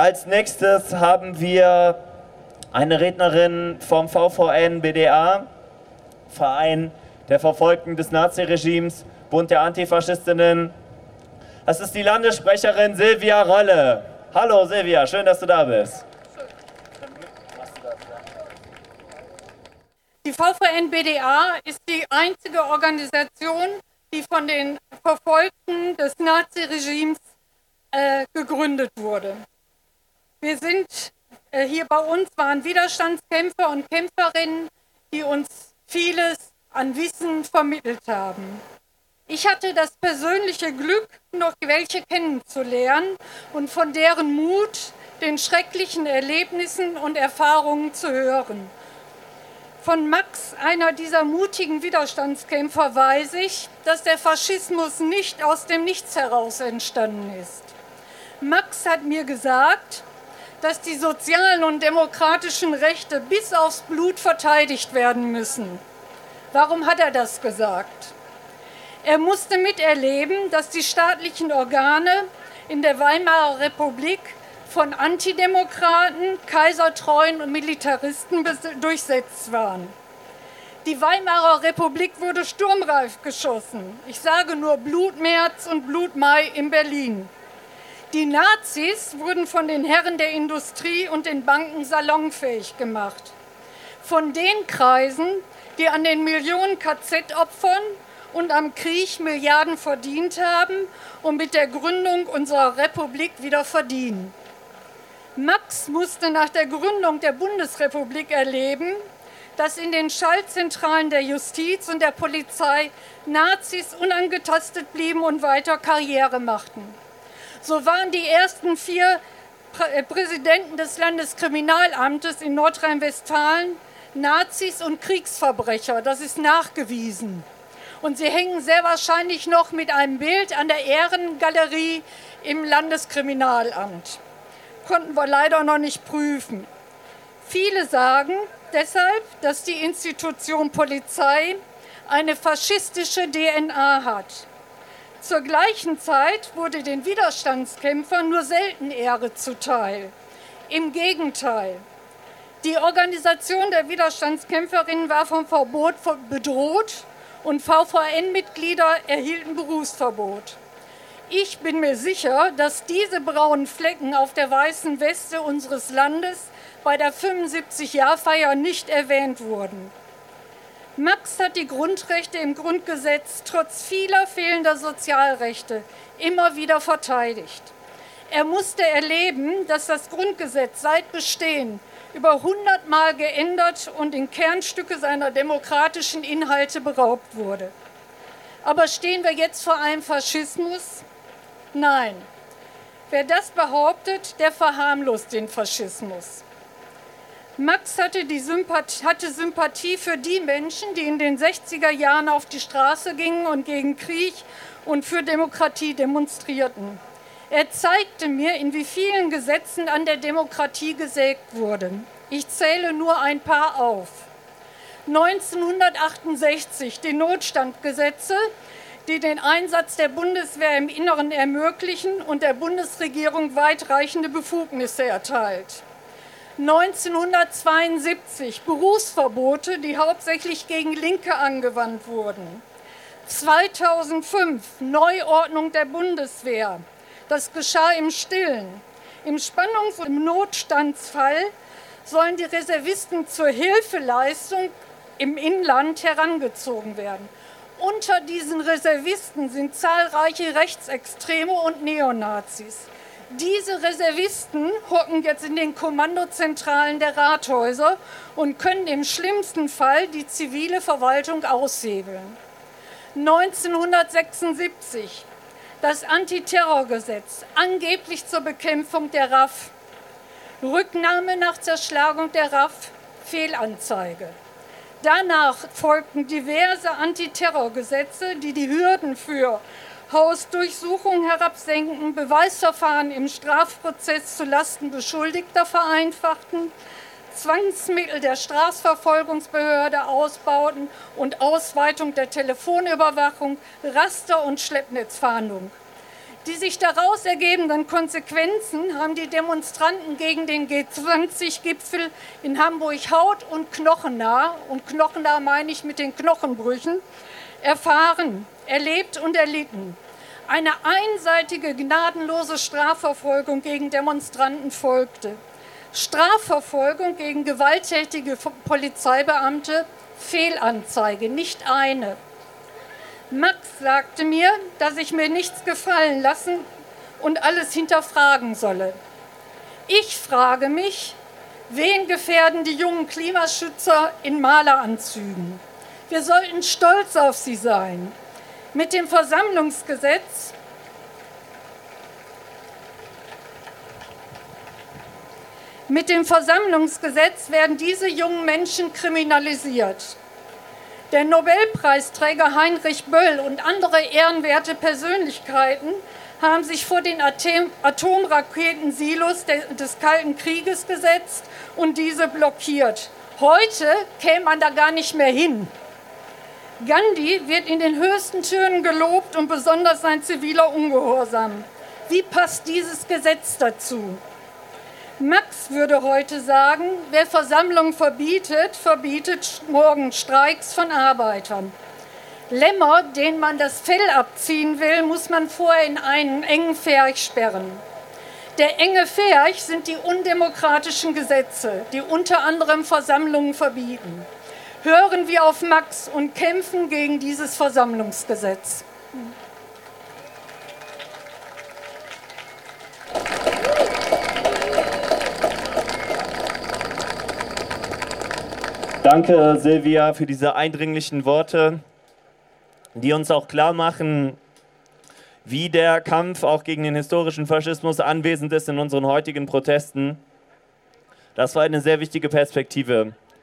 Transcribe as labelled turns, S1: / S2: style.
S1: Als nächstes haben wir eine Rednerin vom VVN BDA, Verein der Verfolgten des Naziregimes, Bund der Antifaschistinnen. Das ist die Landessprecherin Silvia Rolle. Hallo Silvia, schön, dass du da bist.
S2: Die VVN BDA ist die einzige Organisation, die von den Verfolgten des Naziregimes äh, gegründet wurde. Wir sind äh, hier bei uns waren Widerstandskämpfer und Kämpferinnen, die uns vieles an Wissen vermittelt haben. Ich hatte das persönliche Glück, noch welche kennenzulernen und von deren Mut, den schrecklichen Erlebnissen und Erfahrungen zu hören. Von Max, einer dieser mutigen Widerstandskämpfer, weiß ich, dass der Faschismus nicht aus dem Nichts heraus entstanden ist. Max hat mir gesagt, dass die sozialen und demokratischen Rechte bis aufs Blut verteidigt werden müssen. Warum hat er das gesagt? Er musste miterleben, dass die staatlichen Organe in der Weimarer Republik von Antidemokraten, Kaisertreuen und Militaristen durchsetzt waren. Die Weimarer Republik wurde sturmreif geschossen. Ich sage nur Blutmärz und Blutmai in Berlin. Die Nazis wurden von den Herren der Industrie und den Banken salonfähig gemacht. Von den Kreisen, die an den Millionen KZ-Opfern und am Krieg Milliarden verdient haben und mit der Gründung unserer Republik wieder verdienen. Max musste nach der Gründung der Bundesrepublik erleben, dass in den Schaltzentralen der Justiz und der Polizei Nazis unangetastet blieben und weiter Karriere machten. So waren die ersten vier äh, Präsidenten des Landeskriminalamtes in Nordrhein-Westfalen Nazis und Kriegsverbrecher. Das ist nachgewiesen. Und sie hängen sehr wahrscheinlich noch mit einem Bild an der Ehrengalerie im Landeskriminalamt. Konnten wir leider noch nicht prüfen. Viele sagen deshalb, dass die Institution Polizei eine faschistische DNA hat. Zur gleichen Zeit wurde den Widerstandskämpfern nur selten Ehre zuteil. Im Gegenteil. Die Organisation der Widerstandskämpferinnen war vom Verbot bedroht und VVN-Mitglieder erhielten Berufsverbot. Ich bin mir sicher, dass diese braunen Flecken auf der weißen Weste unseres Landes bei der 75-Jahr-Feier nicht erwähnt wurden. Max hat die Grundrechte im Grundgesetz trotz vieler fehlender Sozialrechte immer wieder verteidigt. Er musste erleben, dass das Grundgesetz seit Bestehen über 100 Mal geändert und in Kernstücke seiner demokratischen Inhalte beraubt wurde. Aber stehen wir jetzt vor einem Faschismus? Nein. Wer das behauptet, der verharmlost den Faschismus. Max hatte, Sympathie, hatte Sympathie für die Menschen, die in den 60er Jahren auf die Straße gingen und gegen Krieg und für Demokratie demonstrierten. Er zeigte mir, in wie vielen Gesetzen an der Demokratie gesägt wurde. Ich zähle nur ein paar auf. 1968 die Notstandgesetze, die den Einsatz der Bundeswehr im Inneren ermöglichen und der Bundesregierung weitreichende Befugnisse erteilt. 1972 Berufsverbote, die hauptsächlich gegen Linke angewandt wurden. 2005 Neuordnung der Bundeswehr. Das geschah im Stillen. Im Spannungs- und Notstandsfall sollen die Reservisten zur Hilfeleistung im Inland herangezogen werden. Unter diesen Reservisten sind zahlreiche Rechtsextreme und Neonazis. Diese Reservisten hocken jetzt in den Kommandozentralen der Rathäuser und können im schlimmsten Fall die zivile Verwaltung aushebeln. 1976 das Antiterrorgesetz, angeblich zur Bekämpfung der RAF. Rücknahme nach Zerschlagung der RAF, Fehlanzeige. Danach folgten diverse Antiterrorgesetze, die die Hürden für Hausdurchsuchung herabsenken, Beweisverfahren im Strafprozess zu Lasten Beschuldigter vereinfachten, Zwangsmittel der Strafverfolgungsbehörde ausbauten und Ausweitung der Telefonüberwachung, Raster- und Schleppnetzfahndung. Die sich daraus ergebenden Konsequenzen haben die Demonstranten gegen den G20-Gipfel in Hamburg haut- und knochennah, und knochennah meine ich mit den Knochenbrüchen, erfahren, erlebt und erlitten. Eine einseitige, gnadenlose Strafverfolgung gegen Demonstranten folgte. Strafverfolgung gegen gewalttätige Polizeibeamte, Fehlanzeige, nicht eine. Max sagte mir, dass ich mir nichts gefallen lassen und alles hinterfragen solle. Ich frage mich, wen gefährden die jungen Klimaschützer in Maleranzügen? Wir sollten stolz auf sie sein. Mit dem Versammlungsgesetz Mit dem Versammlungsgesetz werden diese jungen Menschen kriminalisiert. Der Nobelpreisträger Heinrich Böll und andere ehrenwerte Persönlichkeiten haben sich vor den Atomraketensilos des Kalten Krieges gesetzt und diese blockiert. Heute käme man da gar nicht mehr hin. Gandhi wird in den höchsten Tönen gelobt und besonders sein ziviler Ungehorsam. Wie passt dieses Gesetz dazu? Max würde heute sagen, wer Versammlungen verbietet, verbietet morgen Streiks von Arbeitern. Lämmer, denen man das Fell abziehen will, muss man vorher in einen engen Ferch sperren. Der enge Ferch sind die undemokratischen Gesetze, die unter anderem Versammlungen verbieten. Hören wir auf Max und kämpfen gegen dieses Versammlungsgesetz.
S1: Danke, Silvia, für diese eindringlichen Worte, die uns auch klar machen, wie der Kampf auch gegen den historischen Faschismus anwesend ist in unseren heutigen Protesten. Das war eine sehr wichtige Perspektive.